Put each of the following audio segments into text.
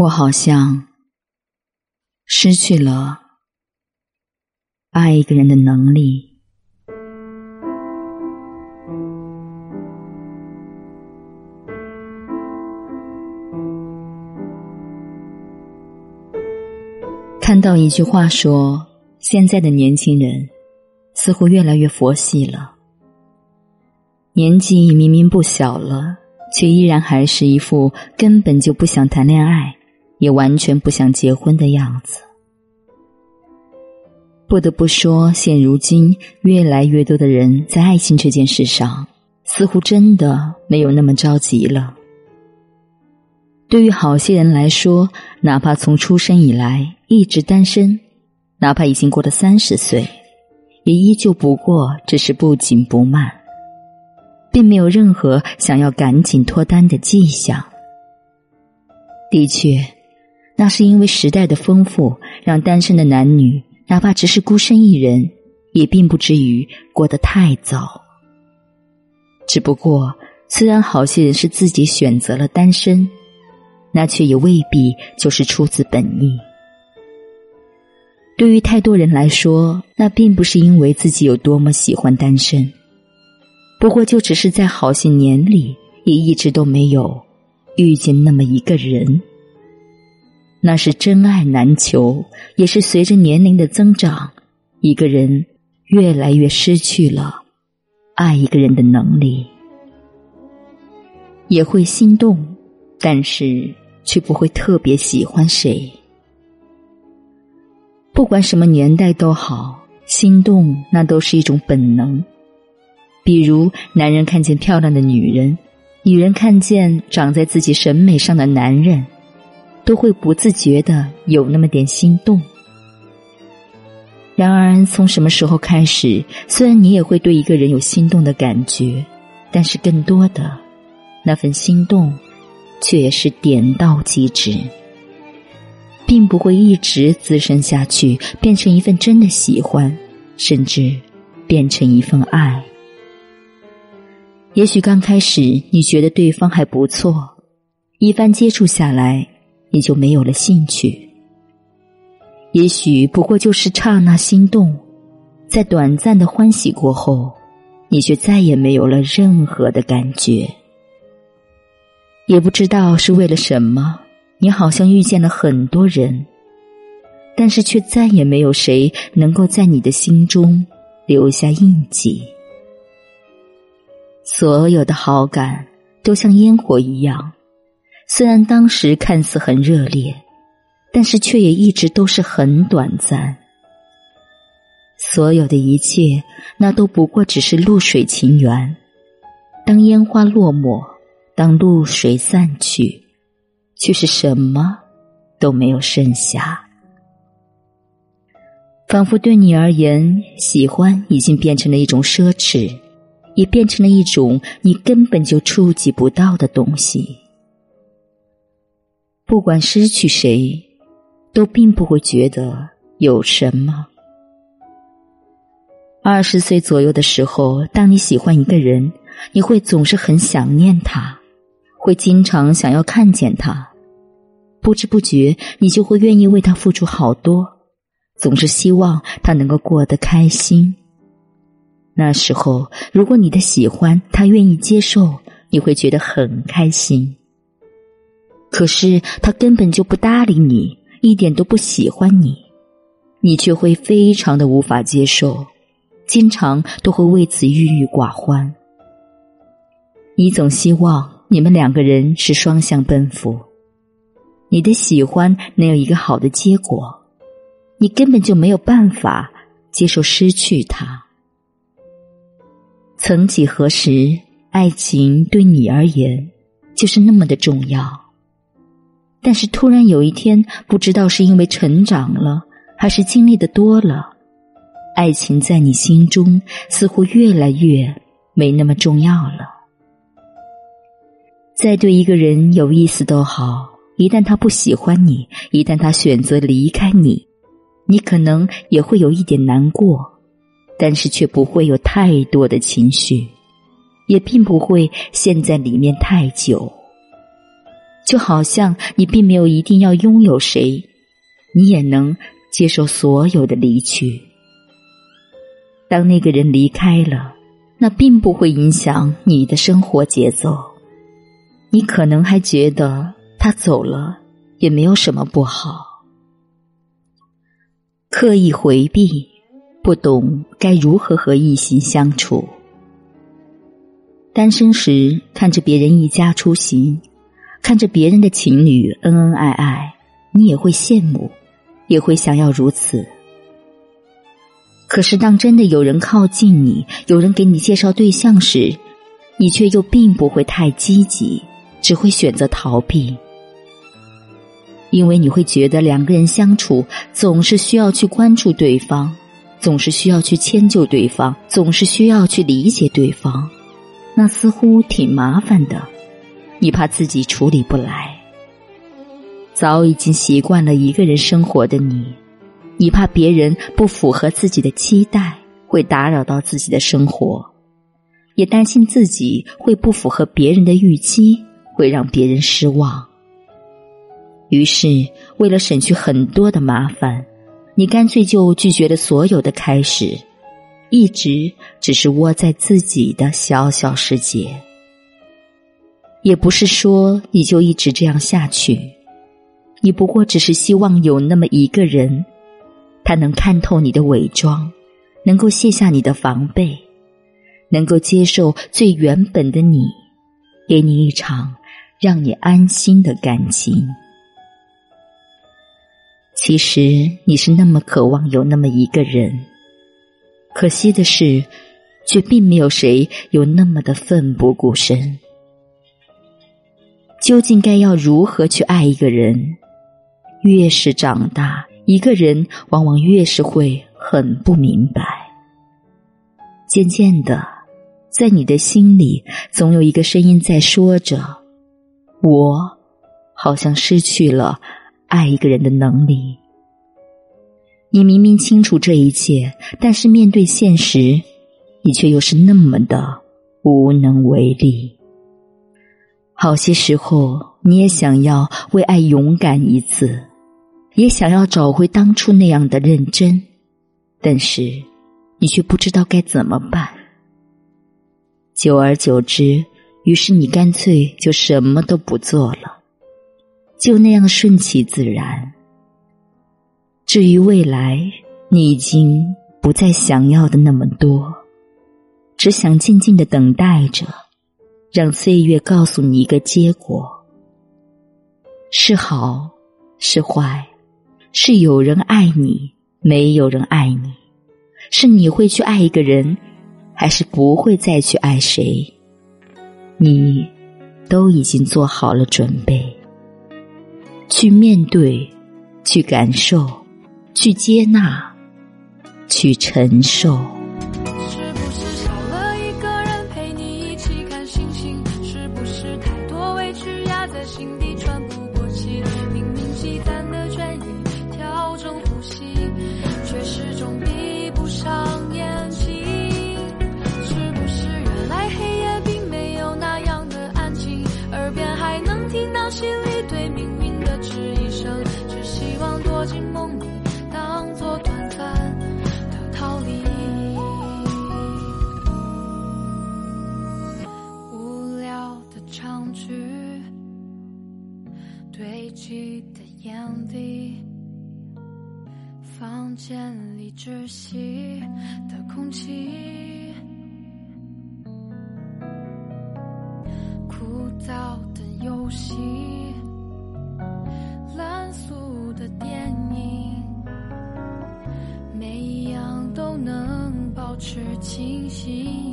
我好像失去了爱一个人的能力。看到一句话说，现在的年轻人似乎越来越佛系了，年纪明明不小了，却依然还是一副根本就不想谈恋爱。也完全不想结婚的样子。不得不说，现如今越来越多的人在爱情这件事上，似乎真的没有那么着急了。对于好些人来说，哪怕从出生以来一直单身，哪怕已经过了三十岁，也依旧不过只是不紧不慢，并没有任何想要赶紧脱单的迹象。的确。那是因为时代的丰富，让单身的男女哪怕只是孤身一人，也并不至于过得太早。只不过，虽然好些人是自己选择了单身，那却也未必就是出自本意。对于太多人来说，那并不是因为自己有多么喜欢单身，不过就只是在好些年里，也一直都没有遇见那么一个人。那是真爱难求，也是随着年龄的增长，一个人越来越失去了爱一个人的能力，也会心动，但是却不会特别喜欢谁。不管什么年代都好，心动那都是一种本能。比如，男人看见漂亮的女人，女人看见长在自己审美上的男人。都会不自觉的有那么点心动。然而，从什么时候开始，虽然你也会对一个人有心动的感觉，但是更多的那份心动，却也是点到即止，并不会一直滋生下去，变成一份真的喜欢，甚至变成一份爱。也许刚开始你觉得对方还不错，一番接触下来。也就没有了兴趣。也许不过就是刹那心动，在短暂的欢喜过后，你却再也没有了任何的感觉。也不知道是为了什么，你好像遇见了很多人，但是却再也没有谁能够在你的心中留下印记。所有的好感都像烟火一样。虽然当时看似很热烈，但是却也一直都是很短暂。所有的一切，那都不过只是露水情缘。当烟花落寞，当露水散去，却是什么都没有剩下。仿佛对你而言，喜欢已经变成了一种奢侈，也变成了一种你根本就触及不到的东西。不管失去谁，都并不会觉得有什么。二十岁左右的时候，当你喜欢一个人，你会总是很想念他，会经常想要看见他，不知不觉你就会愿意为他付出好多，总是希望他能够过得开心。那时候，如果你的喜欢他愿意接受，你会觉得很开心。可是他根本就不搭理你，一点都不喜欢你，你却会非常的无法接受，经常都会为此郁郁寡欢。你总希望你们两个人是双向奔赴，你的喜欢能有一个好的结果，你根本就没有办法接受失去他。曾几何时，爱情对你而言就是那么的重要。但是突然有一天，不知道是因为成长了，还是经历的多了，爱情在你心中似乎越来越没那么重要了。再对一个人有意思都好，一旦他不喜欢你，一旦他选择离开你，你可能也会有一点难过，但是却不会有太多的情绪，也并不会陷在里面太久。就好像你并没有一定要拥有谁，你也能接受所有的离去。当那个人离开了，那并不会影响你的生活节奏。你可能还觉得他走了也没有什么不好。刻意回避，不懂该如何和异性相处。单身时看着别人一家出行，看着别人的情侣恩恩爱爱，你也会羡慕，也会想要如此。可是，当真的有人靠近你，有人给你介绍对象时，你却又并不会太积极，只会选择逃避，因为你会觉得两个人相处总是需要去关注对方，总是需要去迁就对方，总是需要去理解对方，那似乎挺麻烦的，你怕自己处理不来。早已经习惯了一个人生活的你。你怕别人不符合自己的期待，会打扰到自己的生活，也担心自己会不符合别人的预期，会让别人失望。于是，为了省去很多的麻烦，你干脆就拒绝了所有的开始，一直只是窝在自己的小小世界。也不是说你就一直这样下去，你不过只是希望有那么一个人。他能看透你的伪装，能够卸下你的防备，能够接受最原本的你，给你一场让你安心的感情。其实你是那么渴望有那么一个人，可惜的是，却并没有谁有那么的奋不顾身。究竟该要如何去爱一个人？越是长大。一个人往往越是会很不明白。渐渐的，在你的心里，总有一个声音在说着：“我好像失去了爱一个人的能力。”你明明清楚这一切，但是面对现实，你却又是那么的无能为力。好些时候，你也想要为爱勇敢一次。也想要找回当初那样的认真，但是你却不知道该怎么办。久而久之，于是你干脆就什么都不做了，就那样顺其自然。至于未来，你已经不再想要的那么多，只想静静的等待着，让岁月告诉你一个结果：是好是坏。是有人爱你，没有人爱你；是你会去爱一个人，还是不会再去爱谁？你都已经做好了准备，去面对，去感受，去接纳，去承受。心里对命运的质疑声只希望躲进梦里当作短暂的逃离。无聊的长句堆积的眼底房间里窒息的空气。呼吸，烂俗的电影，每一样都能保持清醒，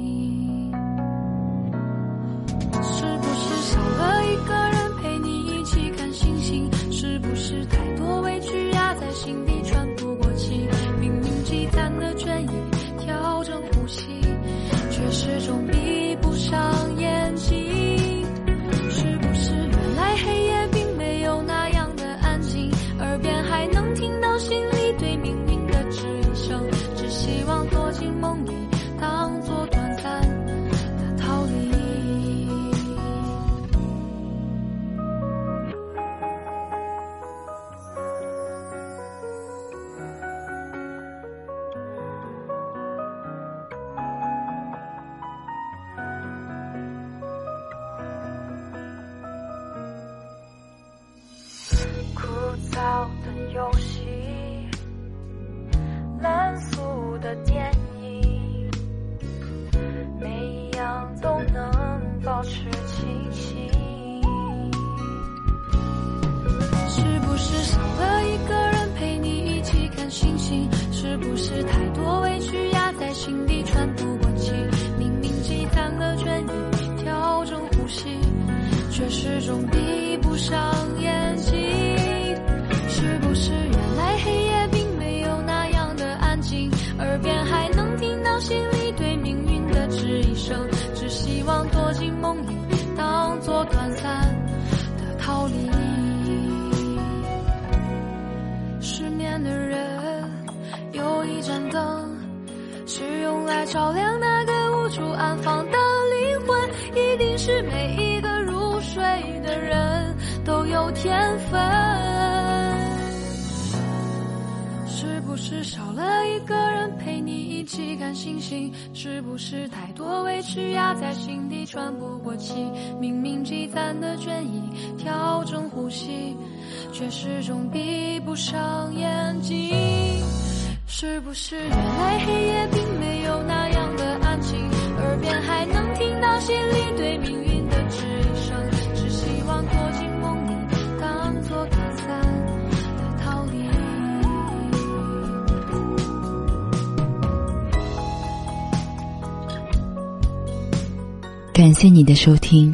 游戏，烂俗的电影，每一样都能保持清醒。是不是少了一个人陪你一起看星星？是不是太多少了一个人陪你一起看星星？是不是太多委屈压在心底喘不过气？明明积攒的倦意，调整呼吸，却始终闭不上眼睛。是不是原来黑夜并没有那样的安静？耳边还能听到心里对命运感谢你的收听，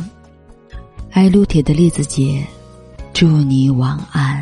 爱撸铁的栗子姐，祝你晚安。